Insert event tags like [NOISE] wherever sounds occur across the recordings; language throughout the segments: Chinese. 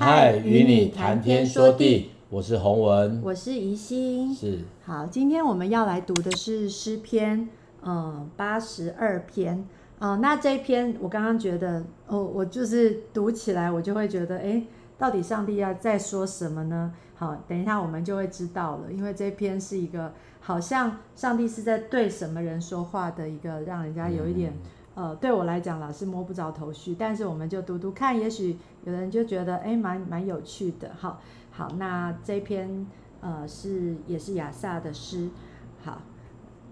嗨，与你谈天说地，我是洪文，我是宜心，是。好，今天我们要来读的是诗篇，嗯，八十二篇，嗯，那这一篇我刚刚觉得，哦，我就是读起来，我就会觉得，哎，到底上帝要在说什么呢？好，等一下我们就会知道了，因为这篇是一个好像上帝是在对什么人说话的一个，让人家有一点，嗯、呃，对我来讲老是摸不着头绪。但是我们就读读看，也许有人就觉得，哎，蛮蛮有趣的。好，好，那这篇呃是也是亚萨的诗。好，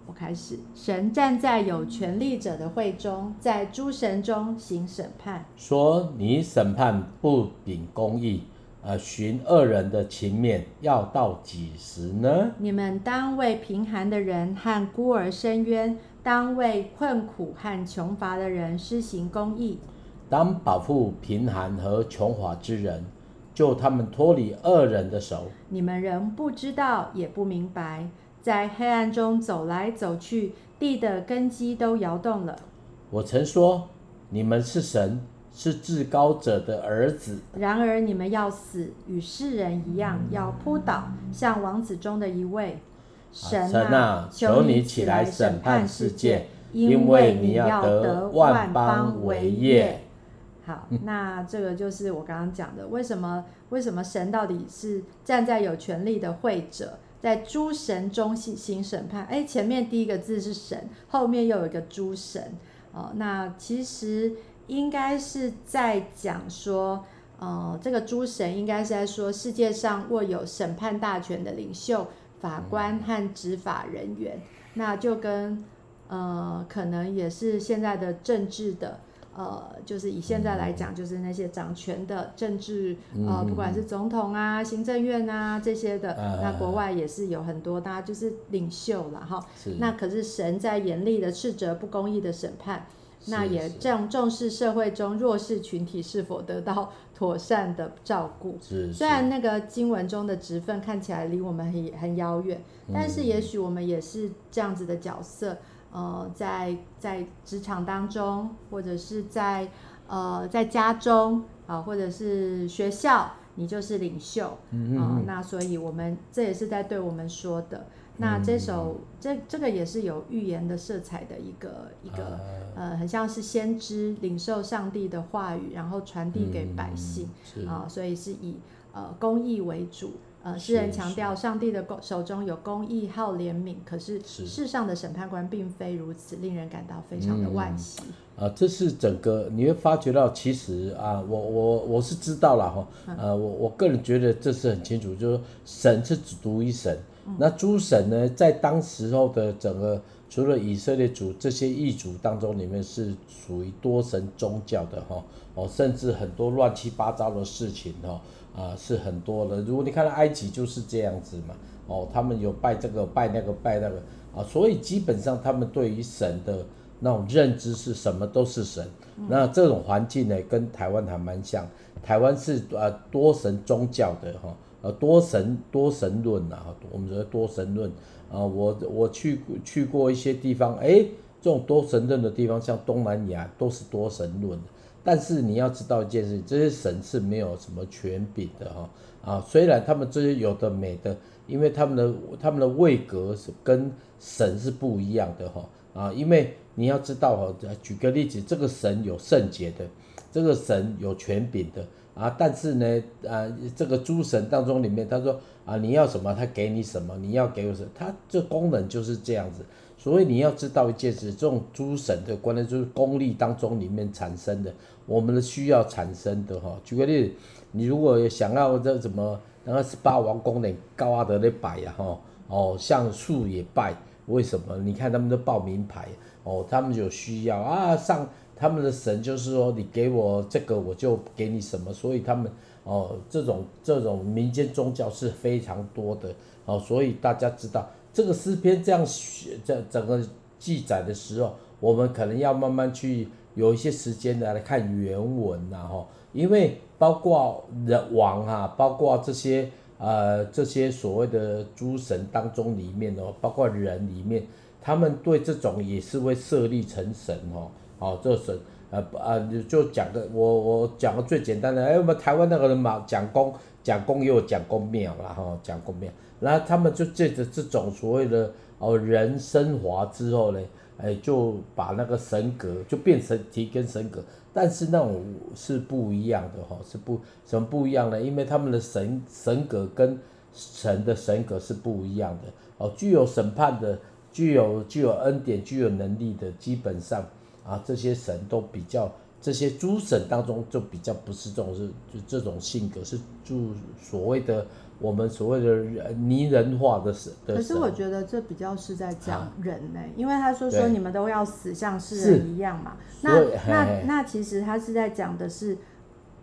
我开始。神站在有权力者的会中，在诸神中行审判，说：你审判不秉公义。呃，寻恶人的情面要到几时呢？你们当为贫寒的人和孤儿伸冤，当为困苦和穷乏的人施行公义，当保护贫寒和穷乏之人，救他们脱离恶人的手。你们仍不知道，也不明白，在黑暗中走来走去，地的根基都摇动了。我曾说，你们是神。是至高者的儿子。然而你们要死，与世人一样，要扑倒，像王子中的一位。神啊，求你起来审判世界，因为你要得万邦为业。[LAUGHS] 好，那这个就是我刚刚讲的，为什么？为什么神到底是站在有权力的会者，在诸神中行行审判？哎，前面第一个字是神，后面又有一个诸神。哦，那其实。应该是在讲说，呃，这个诸神应该是在说世界上握有审判大权的领袖、法官和执法人员，那就跟呃，可能也是现在的政治的，呃，就是以现在来讲，就是那些掌权的政治，呃，不管是总统啊、行政院啊这些的，那国外也是有很多，大家就是领袖了哈。那可是神在严厉的斥责不公义的审判。那也重重视社会中弱势群体是否得到妥善的照顾。是，虽然那个经文中的职分看起来离我们很很遥远，但是也许我们也是这样子的角色。呃，在在职场当中，或者是在呃在家中啊、呃，或者是学校，你就是领袖。嗯嗯、呃。那所以我们这也是在对我们说的。那这首、嗯、这这个也是有预言的色彩的一个一个、啊、呃，很像是先知领受上帝的话语，然后传递给百姓啊、呃，所以是以呃公义为主。呃，诗人强调上帝的公手中有公义，好怜悯。可是世上的审判官并非如此，令人感到非常的惋惜。啊、嗯呃，这是整个你会发觉到，其实啊，我我我是知道了哈，呃，我我个人觉得这是很清楚，就是说神是只独一神。那诸神呢，在当时候的整个除了以色列族这些异族当中，里面是属于多神宗教的哈哦，甚至很多乱七八糟的事情哈啊是很多的。如果你看到埃及就是这样子嘛哦，他们有拜这个拜那个拜那个啊，所以基本上他们对于神的那种认知是什么都是神。那这种环境呢，跟台湾还蛮像，台湾是呃多神宗教的哈。呃，多神多神论呐，我们说多神论啊，我我去去过一些地方，哎，这种多神论的地方，像东南亚都是多神论。但是你要知道一件事，这些神是没有什么权柄的哈啊，虽然他们这些有的没的，因为他们的他们的位格是跟神是不一样的哈啊，因为你要知道哈，举个例子，这个神有圣洁的，这个神有权柄的。啊，但是呢，啊，这个诸神当中里面，他说啊，你要什么，他给你什么，你要给我什么，他这功能就是这样子。所以你要知道一件事，这种诸神的观念就是功利当中里面产生的，我们的需要产生的哈。举个例子，你如果想要这怎么，那个十八王公的高阿德的拜呀哈，哦，像素也拜，为什么？你看他们都报名牌，哦，他们有需要啊上。他们的神就是说，你给我这个，我就给你什么。所以他们哦，这种这种民间宗教是非常多的哦。所以大家知道这个诗篇这样写，这整个记载的时候，我们可能要慢慢去有一些时间来看原文呐哈。因为包括人王啊，包括这些呃这些所谓的诸神当中里面哦，包括人里面，他们对这种也是会设立成神哦。哦，这神呃啊，就讲个我我讲个最简单的，哎，我们台湾那个人嘛，讲公讲公也有讲公庙啦哈，讲公庙，然后他们就借着这种所谓的哦人升华之后呢，哎，就把那个神格就变成提跟神格，但是那种是不一样的哈，是不什么不一样呢？因为他们的神神格跟神的神格是不一样的哦，具有审判的，具有具有恩典，具有能力的，基本上。啊，这些神都比较，这些诸神当中就比较不是这种是就这种性格，是就所谓的我们所谓的拟人化的神。可是我觉得这比较是在讲人呢、欸，啊、因为他说说你们都要死像世人一样嘛。那那那其实他是在讲的是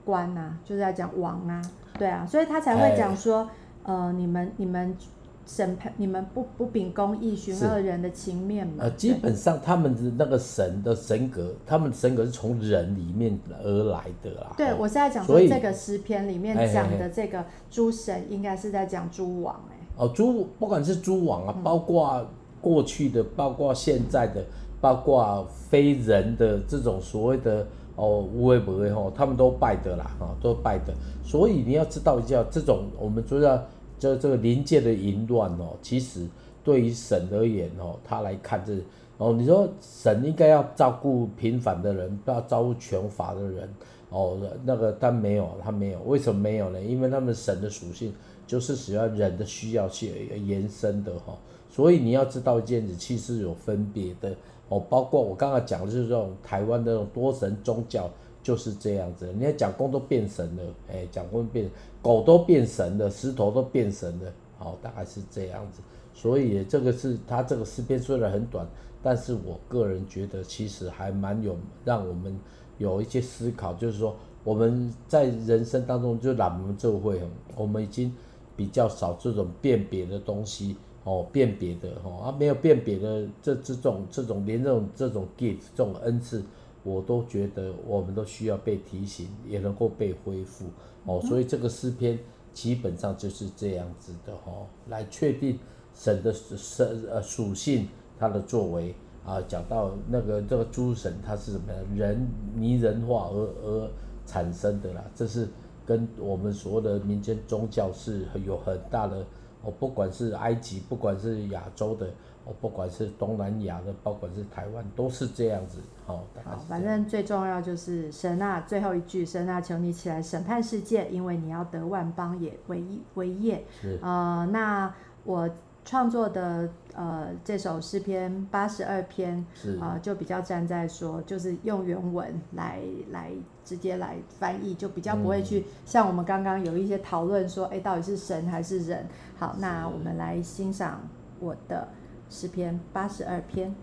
官啊，就是在讲王啊，对啊，所以他才会讲说，呃，你们你们。审判你们不不秉公义，寻恶人的情面嘛？呃，基本上他们的那个神的神格，他们的神格是从人里面而来的啦。对，我是在讲说这个诗篇里面讲的这个诸神，应该是在讲诸王哎。哦，诸不管是诸王啊，包括过去的，包括现在的，包括非人的这种所谓的哦无为不为吼，他们都拜的啦，哈，都拜的。所以你要知道一下，这种我们主要。这这个临界的淫乱哦，其实对于神而言哦，他来看这哦，你说神应该要照顾平凡的人，不要照顾全法的人哦，那个但没有，他没有，为什么没有呢？因为他们神的属性就是使要人的需要去延伸的哈，所以你要知道一件事，其实有分别的哦，包括我刚刚讲的就是这种台湾的这种多神宗教。就是这样子，你看讲公都变神了，哎，讲公变，狗都变神了，石头都变神了，好，大概是这样子。所以这个是他这个诗篇虽然很短，但是我个人觉得其实还蛮有让我们有一些思考，就是说我们在人生当中就让我们就会，我们已经比较少这种辨别的东西哦，辨别的哦，啊没有辨别的这这种这种连这种这种 gift 这种恩赐。我都觉得我们都需要被提醒，也能够被恢复。哦，所以这个诗篇基本上就是这样子的哦，来确定神的神呃属性，他的作为。啊，讲到那个这个诸神他是什么样人拟人化而而产生的啦，这是跟我们所谓的民间宗教是有很大的哦，不管是埃及，不管是亚洲的。哦，不管是东南亚的，包括是台湾，都是这样子。好，好，反正最重要就是神啊，最后一句，神啊，求你起来审判世界，因为你要得万邦也为为业。是。呃，那我创作的呃这首诗篇八十二篇，是呃就比较站在说，就是用原文来来直接来翻译，就比较不会去、嗯、像我们刚刚有一些讨论说，哎，到底是神还是人？好，那我们来欣赏我的。诗篇八十二篇。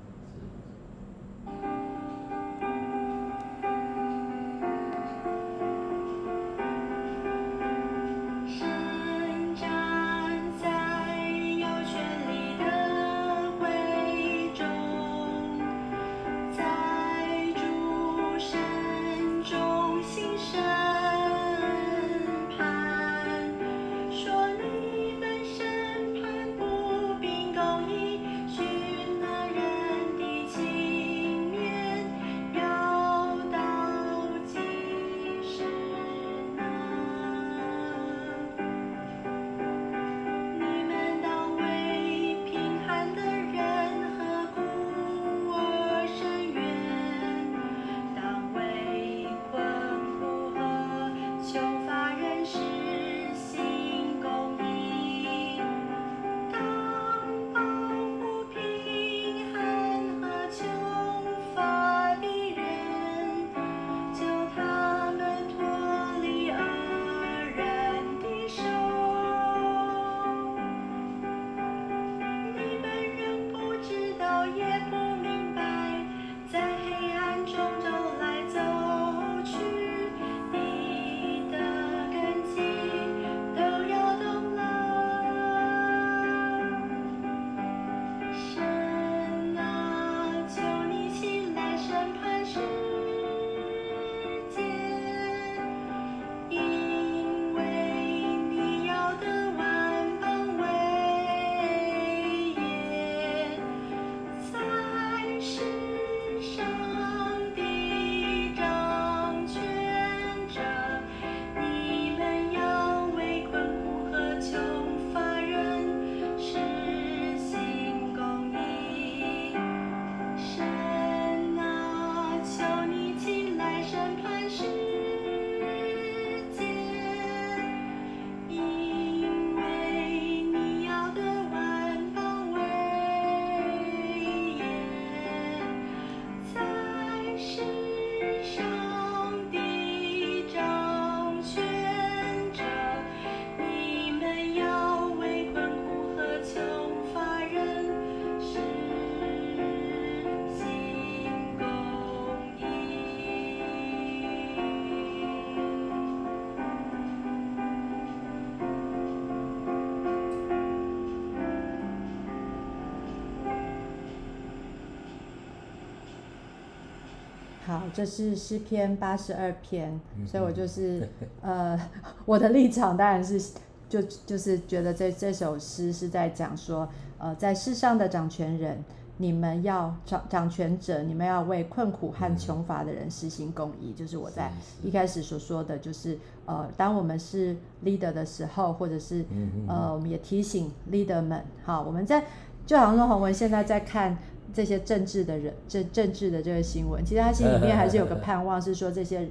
好，这是诗篇八十二篇，所以我就是 [LAUGHS] 呃，我的立场当然是就就是觉得这这首诗是在讲说，呃，在世上的掌权人，你们要掌掌权者，你们要为困苦和穷乏的人实行公义，就是我在一开始所说的就是呃，当我们是 leader 的时候，或者是呃，我们也提醒 leader 们，好，我们在就好像说洪文现在在看。这些政治的人，政政治的这个新闻，其实他心里面还是有个盼望，是说这些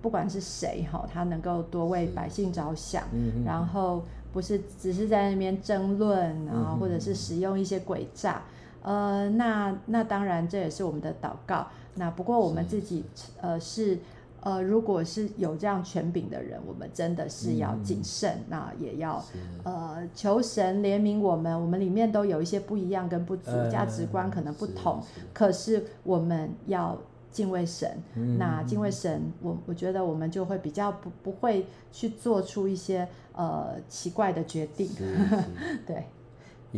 不管是谁哈，他能够多为百姓着想，然后不是只是在那边争论啊，或者是使用一些诡诈，呃，那那当然这也是我们的祷告。那不过我们自己呃是。呃，如果是有这样权柄的人，我们真的是要谨慎，嗯、那也要呃求神怜悯我们。我们里面都有一些不一样跟不足，价、呃、值观可能不同，是是可是我们要敬畏神。嗯、那敬畏神，我我觉得我们就会比较不不会去做出一些呃奇怪的决定。[LAUGHS] 对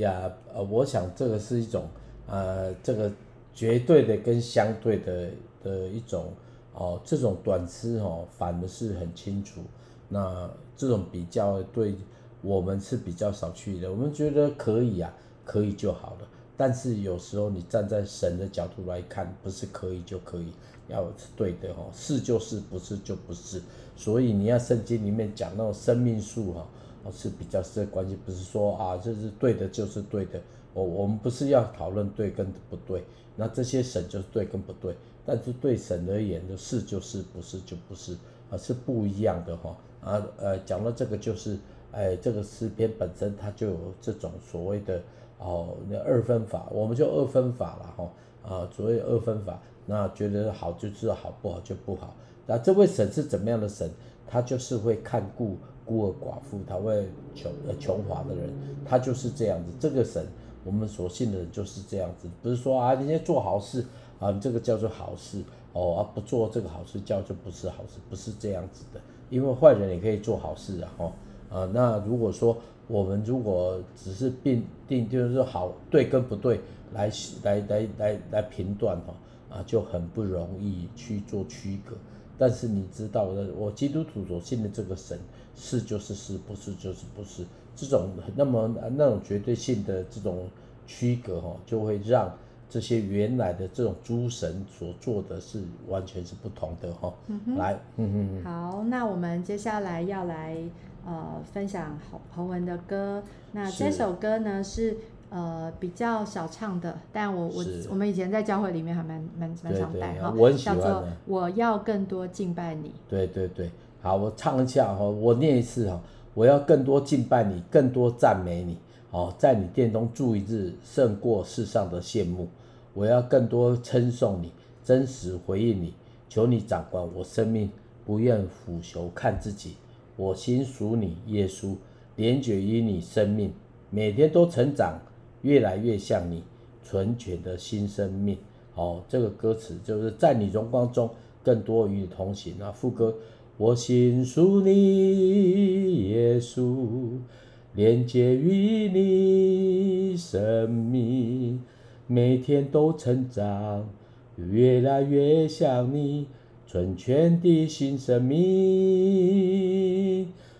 呀，呃，我想这个是一种呃这个绝对的跟相对的的一种。哦，这种短视哦，反的是很清楚。那这种比较对我们是比较少去的。我们觉得可以啊，可以就好了。但是有时候你站在神的角度来看，不是可以就可以，要是对的哦，是就是，不是就不是。所以你要圣经里面讲那种生命树哈，哦是比较是关系，不是说啊这是对的就是对的。我我们不是要讨论对跟不对，那这些神就是对跟不对。但是对神而言，的是就是，不是就不是，而是不一样的哈。啊呃，讲到这个就是，哎，这个诗篇本身它就有这种所谓的哦，那二分法，我们就二分法了哈。啊，所谓二分法，那觉得好就是好，不好就不好。那这位神是怎么样的神？他就是会看顾孤儿寡妇，他会穷呃穷乏的人，他就是这样子。这个神，我们所信的人就是这样子，不是说啊，人家做好事。啊，这个叫做好事哦，啊、不做这个好事叫做不是好事，不是这样子的。因为坏人也可以做好事啊，哈啊。那如果说我们如果只是定定就是好对跟不对来来来来来评断哈啊，就很不容易去做区隔。但是你知道的，我基督徒所信的这个神是就是是，不是就是不是，这种那么那种绝对性的这种区隔哈，就会让。这些原来的这种诸神所做的是完全是不同的哈。嗯，来，嗯嗯好，那我们接下来要来呃分享洪洪文的歌。那这首歌呢是呃比较少唱的，但我我我们以前在教会里面还蛮蛮蛮常带哈。我很喜欢。叫做我要更多敬拜你。对对对，好，我唱一下哈，我念一次哈，我要更多敬拜你，更多赞美你。哦，在你殿中住一日，胜过世上的羡慕。我要更多称颂你，真实回应你，求你掌管我生命，不愿俯首看自己。我心属你，耶稣，连结于你生命，每天都成长，越来越像你，纯全的新生命。哦，这个歌词就是在你荣光中，更多与你同行。那副歌，我心属你，耶稣，连结于你生命。每天都成长，越来越像你，纯全的新生命。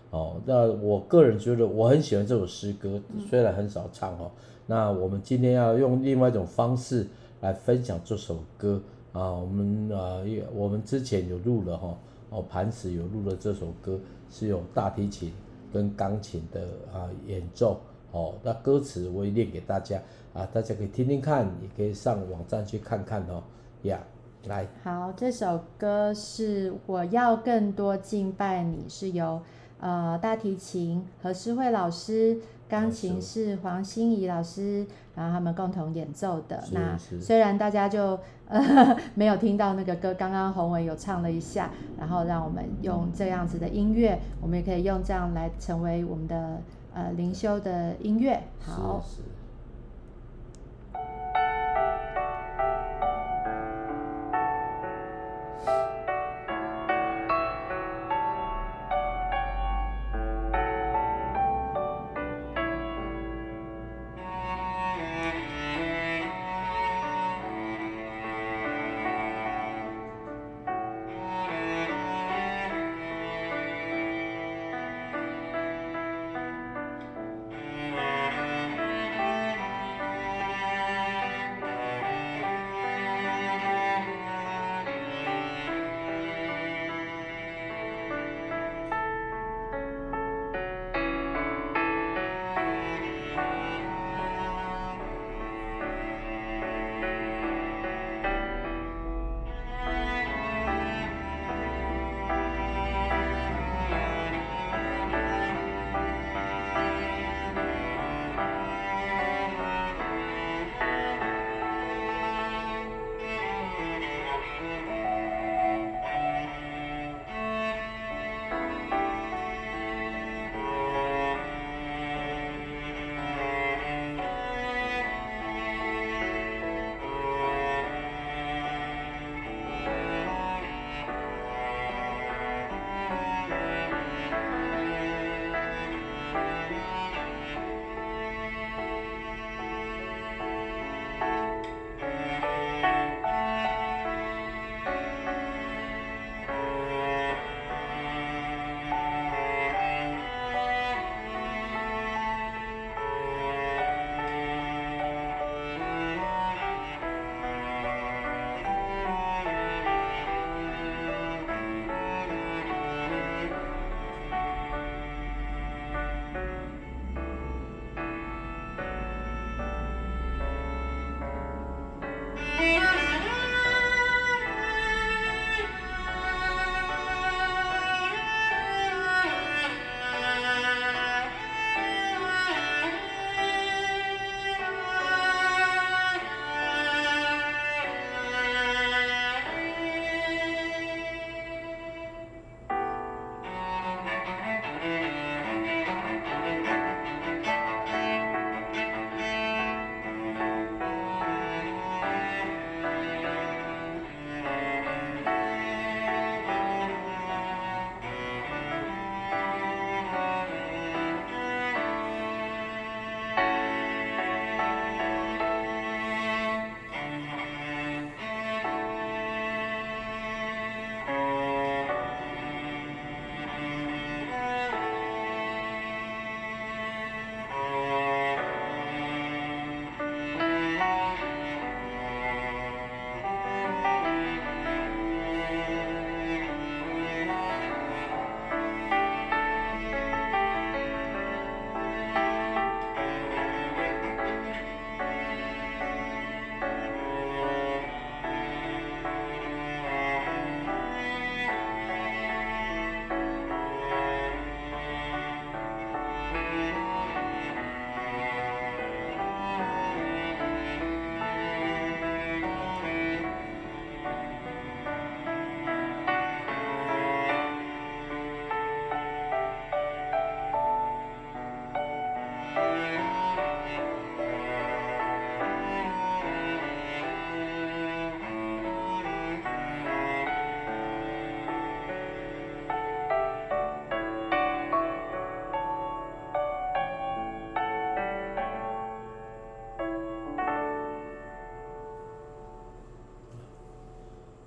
哦，那我个人觉得我很喜欢这首诗歌，虽然很少唱哦。那我们今天要用另外一种方式来分享这首歌啊。我们啊，我们之前有录了哈，哦，磐石有录了这首歌，是有大提琴跟钢琴的啊演奏。哦，那歌词我也念给大家啊，大家可以听听看，也可以上网站去看看哦。呀、yeah，来，好，这首歌是我要更多敬拜你，是由呃大提琴何诗慧老师，钢琴是黄心怡老师，然后他们共同演奏的。那虽然大家就呃 [LAUGHS] 没有听到那个歌，刚刚洪文有唱了一下，然后让我们用这样子的音乐，我们也可以用这样来成为我们的。呃，灵修的音乐，好。是是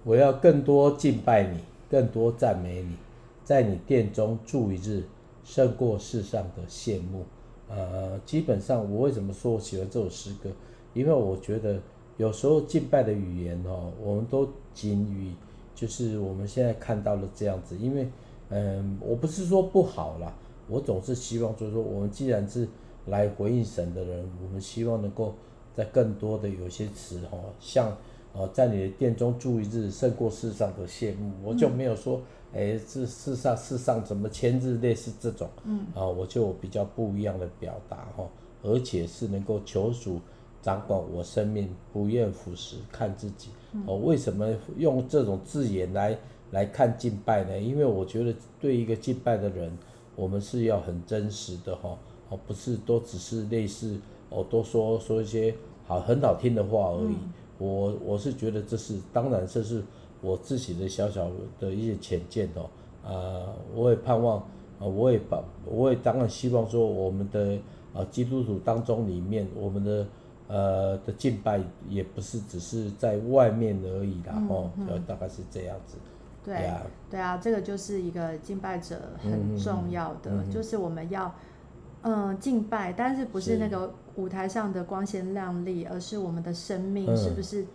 我要更多敬拜你，更多赞美你，在你殿中住一日，胜过世上的羡慕。呃，基本上我为什么说我喜欢这首诗歌？因为我觉得有时候敬拜的语言哦，我们都仅于就是我们现在看到的这样子。因为嗯，我不是说不好啦，我总是希望就是说，我们既然是来回应神的人，我们希望能够在更多的有些词哦，像呃，在你的殿中住一日，胜过世上的羡慕。我就没有说。哎，这世上世上怎么千日类似这种，嗯，啊，我就比较不一样的表达哈，而且是能够求主掌管我生命，不厌腐蚀看自己。哦，为什么用这种字眼来来看敬拜呢？因为我觉得对一个敬拜的人，我们是要很真实的哈，哦，不是都只是类似哦，都说说一些好很好听的话而已。我我是觉得这是当然这是。我自己的小小的一些浅见哦，啊、呃，我也盼望，啊、呃，我也把，我也当然希望说，我们的啊、呃、基督徒当中里面，我们的呃的敬拜也不是只是在外面而已啦，哦、嗯嗯，大概是这样子。对啊，对啊，这个就是一个敬拜者很重要的，嗯、就是我们要。嗯，敬拜，但是不是那个舞台上的光鲜亮丽，而是我们的生命是不是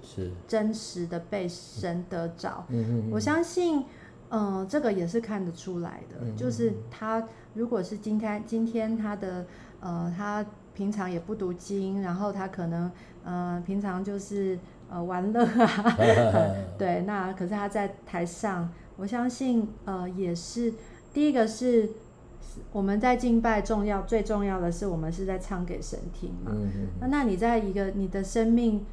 真实的被神得着？我相信，嗯，这个也是看得出来的。就是他如果是今天今天他的呃，他平常也不读经，然后他可能呃平常就是呃玩乐啊 [LAUGHS] [LAUGHS] 对，那可是他在台上，我相信呃也是第一个是。我们在敬拜，重要最重要的是，我们是在唱给神听嘛。那那你在一个你的生命，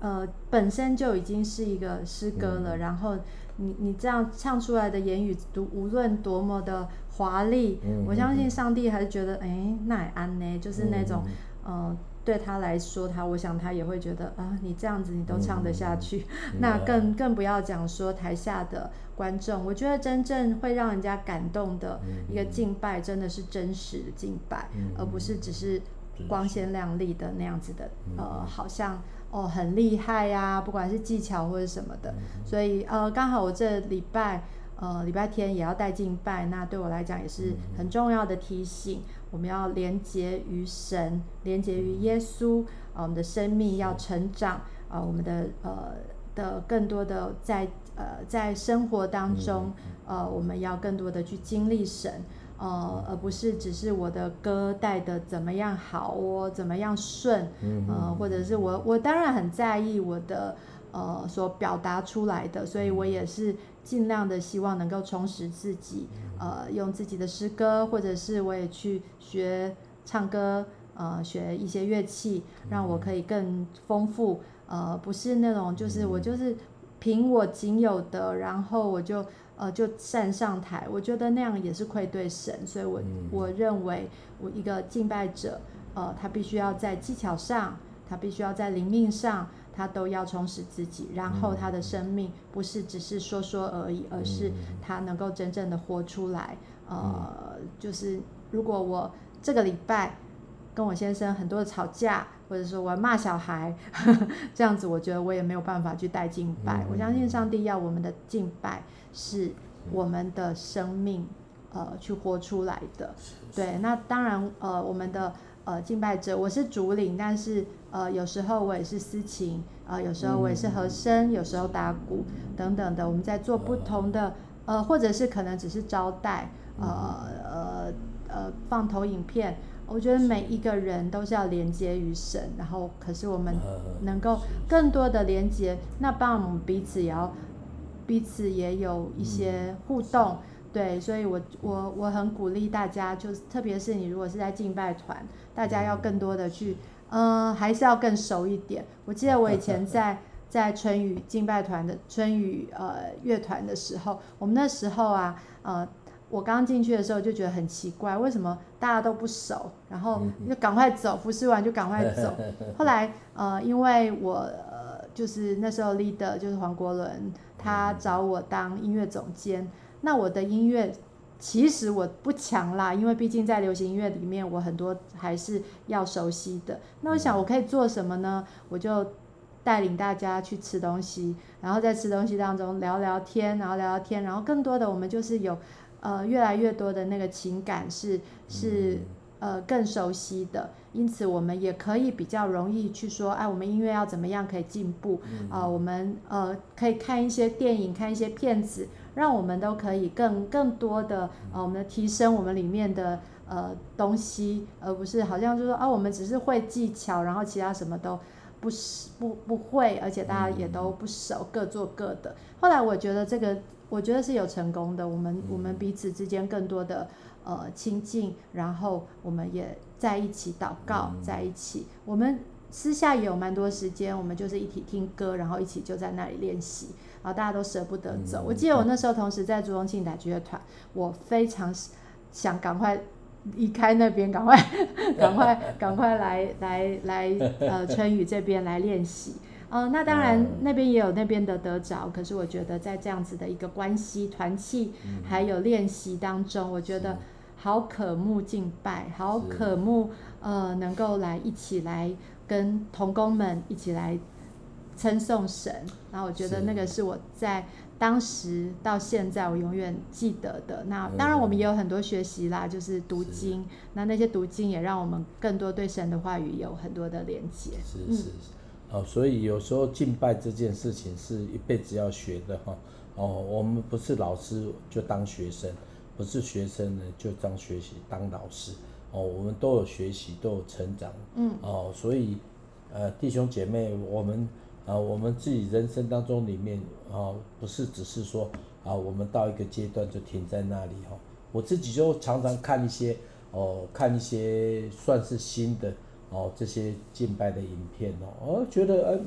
呃，本身就已经是一个诗歌了。嗯。然后你你这样唱出来的言语，读无论多么的华丽，嗯，我相信上帝还是觉得，哎，那也安呢，就是那种，嗯。呃对他来说，他我想他也会觉得啊，你这样子你都唱得下去，嗯、那更更不要讲说台下的观众。我觉得真正会让人家感动的一个敬拜，真的是真实的敬拜，嗯、而不是只是光鲜亮丽的那样子的，嗯、呃，好像哦很厉害呀、啊，不管是技巧或者什么的。嗯、所以呃，刚好我这礼拜呃礼拜天也要带敬拜，那对我来讲也是很重要的提醒。我们要连接于神，连接于耶稣，啊，我们的生命要成长，啊，我们的呃的更多的在呃在生活当中，呃，我们要更多的去经历神，呃，而不是只是我的歌带的怎么样好哦，怎么样顺，呃，或者是我我当然很在意我的呃所表达出来的，所以我也是尽量的希望能够充实自己。呃，用自己的诗歌，或者是我也去学唱歌，呃，学一些乐器，让我可以更丰富。呃，不是那种就是我就是凭我仅有的，然后我就呃就站上台，我觉得那样也是愧对神。所以我我认为我一个敬拜者，呃，他必须要在技巧上，他必须要在灵命上。他都要充实自己，然后他的生命不是只是说说而已，而是他能够真正的活出来。呃，就是如果我这个礼拜跟我先生很多的吵架，或者说我要骂小孩呵呵，[LAUGHS] 这样子，我觉得我也没有办法去带敬拜。我相信上帝要我们的敬拜是我们的生命，呃，去活出来的。对，那当然，呃，我们的。呃，敬拜者，我是主领，但是呃，有时候我也是私琴，呃，有时候我也是和声，有时候打鼓等等的，我们在做不同的，呃，或者是可能只是招待，呃呃呃，放投影片，我觉得每一个人都是要连接于神，然后可是我们能够更多的连接，那帮我们彼此也要彼此也有一些互动。对，所以我我我很鼓励大家，就是特别是你如果是在敬拜团，大家要更多的去，嗯、呃，还是要更熟一点。我记得我以前在 [LAUGHS] 在春雨敬拜团的春雨呃乐团的时候，我们那时候啊，呃，我刚进去的时候就觉得很奇怪，为什么大家都不熟，然后就赶快走，服侍完就赶快走。[LAUGHS] 后来呃，因为我呃就是那时候 leader 就是黄国伦，他找我当音乐总监。那我的音乐其实我不强啦，因为毕竟在流行音乐里面，我很多还是要熟悉的。那我想我可以做什么呢？我就。带领大家去吃东西，然后在吃东西当中聊聊天，然后聊聊天，然后更多的我们就是有呃越来越多的那个情感是是呃更熟悉的，因此我们也可以比较容易去说，哎，我们音乐要怎么样可以进步啊、呃？我们呃可以看一些电影，看一些片子，让我们都可以更更多的呃我们的提升我们里面的。呃，东西，而不是好像就是说啊，我们只是会技巧，然后其他什么都不是不不会，而且大家也都不熟，各做各的。后来我觉得这个，我觉得是有成功的。我们我们彼此之间更多的呃亲近，然后我们也在一起祷告，在一起。我们私下也有蛮多时间，我们就是一起听歌，然后一起就在那里练习，然后大家都舍不得走。我记得我那时候同时在竹东庆打击乐团，我非常想赶快。离开那边，赶快，[LAUGHS] 赶快，[LAUGHS] 赶快来来来，呃，春雨这边来练习。呃，那当然那边也有那边的得着，可是我觉得在这样子的一个关系团契，还有练习当中，我觉得好渴慕敬拜，好渴慕呃，能够来一起来跟同工们一起来称颂神。然后我觉得那个是我在。当时到现在，我永远记得的。那当然，我们也有很多学习啦，就是读经。那那些读经也让我们更多对神的话语有很多的连接。是是是，哦，所以有时候敬拜这件事情是一辈子要学的哈。哦，我们不是老师就当学生，不是学生呢就当学习当老师。哦，我们都有学习，都有成长。嗯。哦，所以呃，弟兄姐妹，我们。啊，我们自己人生当中里面啊，不是只是说啊，我们到一个阶段就停在那里哈。我自己就常常看一些哦，看一些算是新的哦这些敬拜的影片哦，我觉得嗯，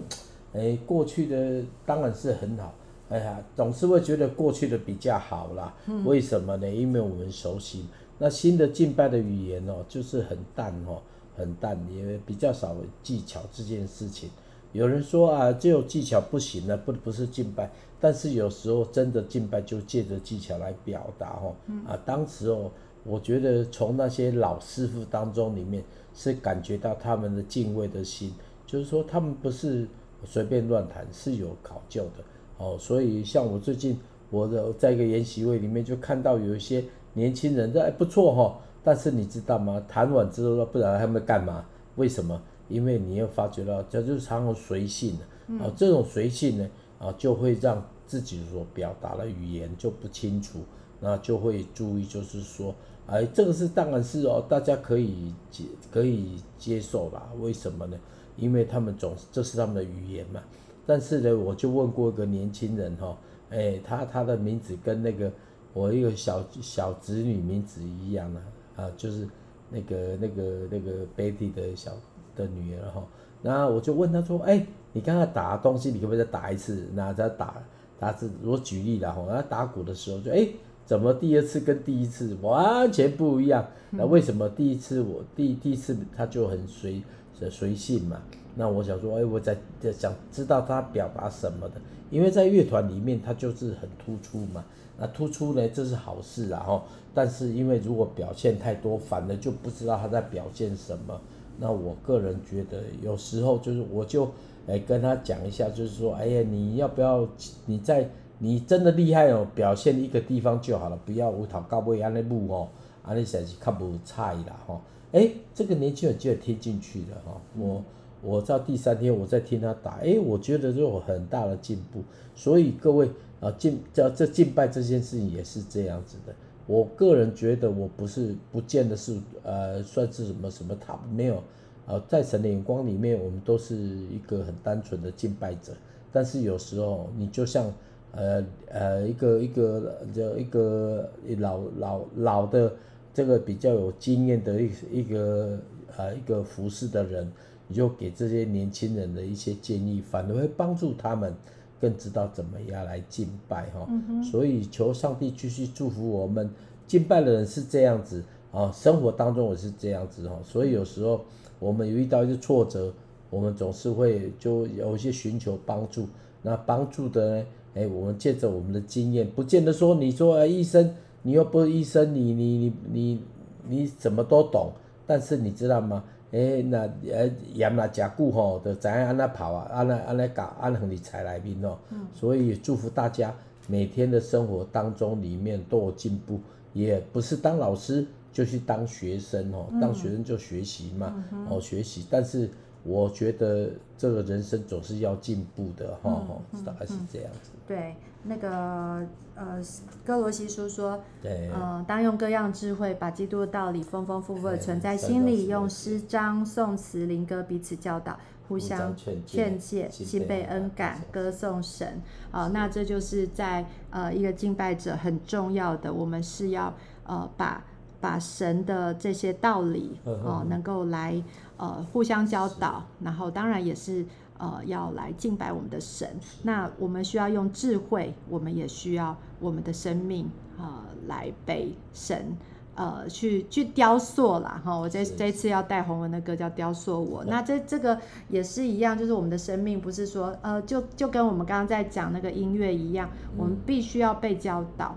哎，过去的当然是很好，哎呀，总是会觉得过去的比较好啦。嗯为什么呢？因为我们熟悉。那新的敬拜的语言哦，就是很淡哦，很淡，也比较少技巧这件事情。有人说啊，只有技巧不行了，不不是敬拜。但是有时候真的敬拜就借着技巧来表达哦。啊，当时哦，我觉得从那些老师傅当中里面是感觉到他们的敬畏的心，就是说他们不是随便乱弹，是有考究的哦。所以像我最近我的在一个研习会里面就看到有一些年轻人这，哎不错哈，但是你知道吗？弹完之后不知道他们干嘛？为什么？因为你又发觉到，这就是常常随性的，啊，这种随性呢，啊，就会让自己所表达的语言就不清楚，那就会注意，就是说，哎，这个是当然是哦，大家可以接可以接受吧？为什么呢？因为他们总这是他们的语言嘛。但是呢，我就问过一个年轻人哈，哎，他他的名字跟那个我一个小小侄女名字一样啊，啊，就是那个那个那个 Betty 的小。的女儿哈，那我就问他说：“哎，你刚才打东西，你可不可以再打一次？那再打打字，我举例了哈，他打鼓的时候就哎，怎么第二次跟第一次完全不一样？那为什么第一次我第第一次他就很随随性嘛？那我想说，哎，我在想知道他表达什么的，因为在乐团里面他就是很突出嘛。那突出呢，这是好事啊哈。但是因为如果表现太多，反而就不知道他在表现什么。”那我个人觉得，有时候就是我就哎跟他讲一下，就是说，哎呀，你要不要你在你真的厉害哦，表现一个地方就好了，不要无头到尾安尼舞哦，安尼才是较无菜啦哈。哎，这个年轻人就听进去了哈。我我到第三天我再听他打，哎，我觉得就有很大的进步。所以各位啊，敬这这敬拜这件事情也是这样子的。我个人觉得，我不是不见得是呃，算是什么什么，他没有，呃，在神的眼光里面，我们都是一个很单纯的敬拜者。但是有时候，你就像呃呃一个一个就一个老老老的这个比较有经验的一一个呃一个服侍的人，你就给这些年轻人的一些建议，反而会帮助他们。更知道怎么样来敬拜哈，所以求上帝继续祝福我们敬拜的人是这样子啊，生活当中也是这样子哈，所以有时候我们有遇到一些挫折，我们总是会就有一些寻求帮助，那帮助的呢，哎，我们借着我们的经验，不见得说你说啊医生，你又不是医生，你你你你你怎么都懂，但是你知道吗？诶，那诶盐啦食久吼，就知影安那跑啊，安那安那搞，安放伫菜内面哦。嗯。所以祝福大家每天的生活当中里面都有进步，也不是当老师就去当学生哦，当学生就学习嘛，嗯、哦学习，但是。我觉得这个人生总是要进步的，哈、嗯，大概是这样子。对，那个呃，哥罗西书说，对，呃，当用各样智慧，把基督的道理丰丰富富的存在心里，用诗章、颂词、灵歌彼此教导，互相劝诫，心被恩感，歌颂神。啊、呃，那这就是在呃一个敬拜者很重要的，我们是要呃把把神的这些道理哦、呃，能够来。呃，互相教导，然后当然也是呃要来敬拜我们的神。那我们需要用智慧，我们也需要我们的生命呃来被神呃去去雕塑啦。哈。我这这次要带洪文的歌叫《雕塑我》，那这这个也是一样，就是我们的生命不是说呃就就跟我们刚刚在讲那个音乐一样，我们必须要被教导。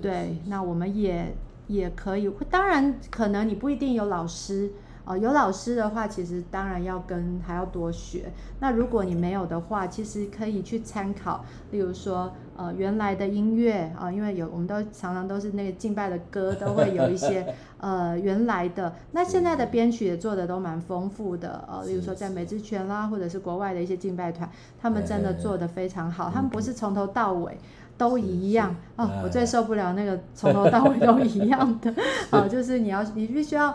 对，那我们也也可以，当然可能你不一定有老师。哦，有老师的话，其实当然要跟还要多学。那如果你没有的话，其实可以去参考，例如说，呃，原来的音乐啊、呃，因为有我们都常常都是那个敬拜的歌，都会有一些 [LAUGHS] 呃原来的。那现在的编曲也做的都蛮丰富的，呃，例如说在美之泉啦，或者是国外的一些敬拜团，他们真的做的非常好。他们不是从头到尾都一样哦，我最受不了那个从头到尾都一样的，[LAUGHS] 哦、呃，就是你要你必须要。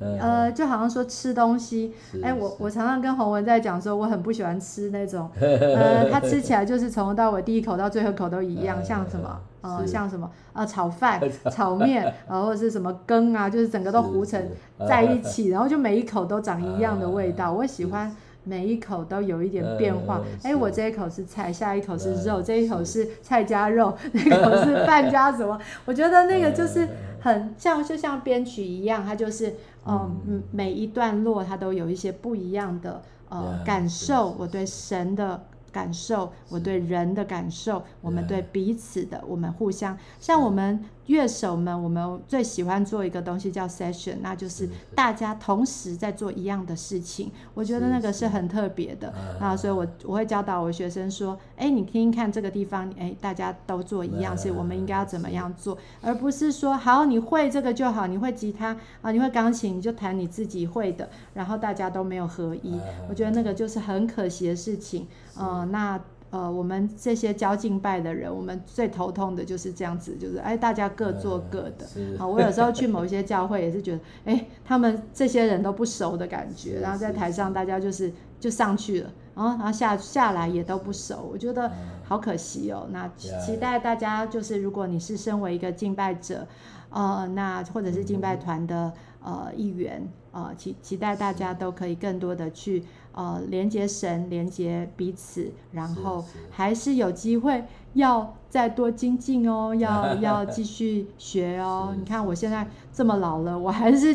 呃，就好像说吃东西，哎，我我常常跟洪文在讲说，我很不喜欢吃那种，[LAUGHS] 呃，他吃起来就是从头到尾，第一口到最后一口都一样，[LAUGHS] 像什么，呃，像什么，呃，[LAUGHS] 炒饭、炒面，然后是什么羹啊，就是整个都糊成在一起，然后就每一口都长一样的味道。我喜欢每一口都有一点变化，哎，我这一口是菜，下一口是肉，这一口是。菜加肉，那口是饭加什么？我觉得那个就是很像，就像编曲一样，它就是。嗯，嗯，每一段落它都有一些不一样的呃感受，我对神的。感受我对人的感受，我们对彼此的，我们互相，像我们乐手们，我们最喜欢做一个东西叫 session，那就是大家同时在做一样的事情，我觉得那个是很特别的。啊，所以我我会教导我学生说，哎，你听听看这个地方，哎，大家都做一样事，我们应该要怎么样做，而不是说好你会这个就好，你会吉他啊，你会钢琴你就弹你自己会的，然后大家都没有合一，我觉得那个就是很可惜的事情。呃，那呃，我们这些教敬拜的人，我们最头痛的就是这样子，就是哎，大家各做各的。啊、呃，我有时候去某一些教会也是觉得，哎，他们这些人都不熟的感觉，然后在台上大家就是就上去了，然后然后下下来也都不熟，我觉得好可惜哦。那期待大家就是，如果你是身为一个敬拜者，呃，那或者是敬拜团的呃一员，呃，期期待大家都可以更多的去。呃，连接神，连接彼此，然后还是有机会要再多精进哦，要要继续学哦。[LAUGHS] 你看我现在这么老了，我还是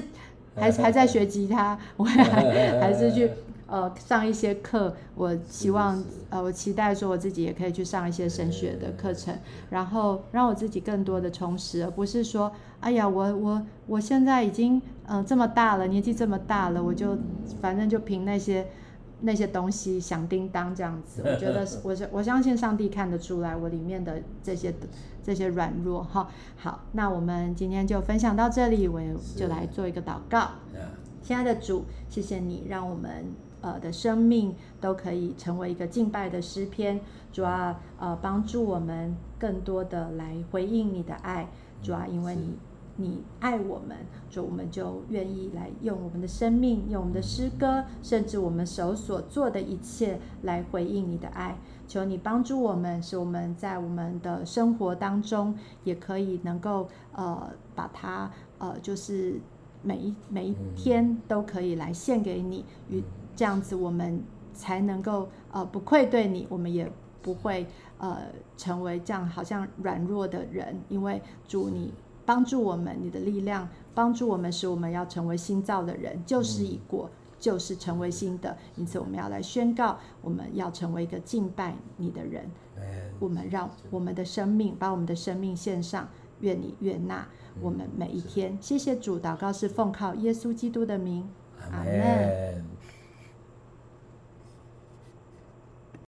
还还在学吉他，我还还是去 [LAUGHS] 呃上一些课。我希望呃，我期待说我自己也可以去上一些神学的课程，然后让我自己更多的充实，而不是说，哎呀，我我我现在已经呃这么大了，年纪这么大了，我就反正就凭那些。那些东西响叮当这样子，[LAUGHS] 我觉得我我相信上帝看得出来我里面的这些这些软弱哈。好，那我们今天就分享到这里，我就来做一个祷告。亲爱的主，谢谢你让我们呃的生命都可以成为一个敬拜的诗篇。主啊，呃，帮助我们更多的来回应你的爱。主啊，因为你。你爱我们，所以我们就愿意来用我们的生命，用我们的诗歌，甚至我们手所做的一切来回应你的爱。求你帮助我们，使我们在我们的生活当中也可以能够呃把它呃就是每一每一天都可以来献给你，与这样子我们才能够呃不愧对你，我们也不会呃成为这样好像软弱的人，因为主你。帮助我们，你的力量帮助我们，使我们要成为新造的人，旧事已过，就是成为新的。因此，我们要来宣告，我们要成为一个敬拜你的人。我们让我们的生命，把我们的生命献上，愿你悦纳我们每一天。谢谢主，祷告是奉靠耶稣基督的名，阿门。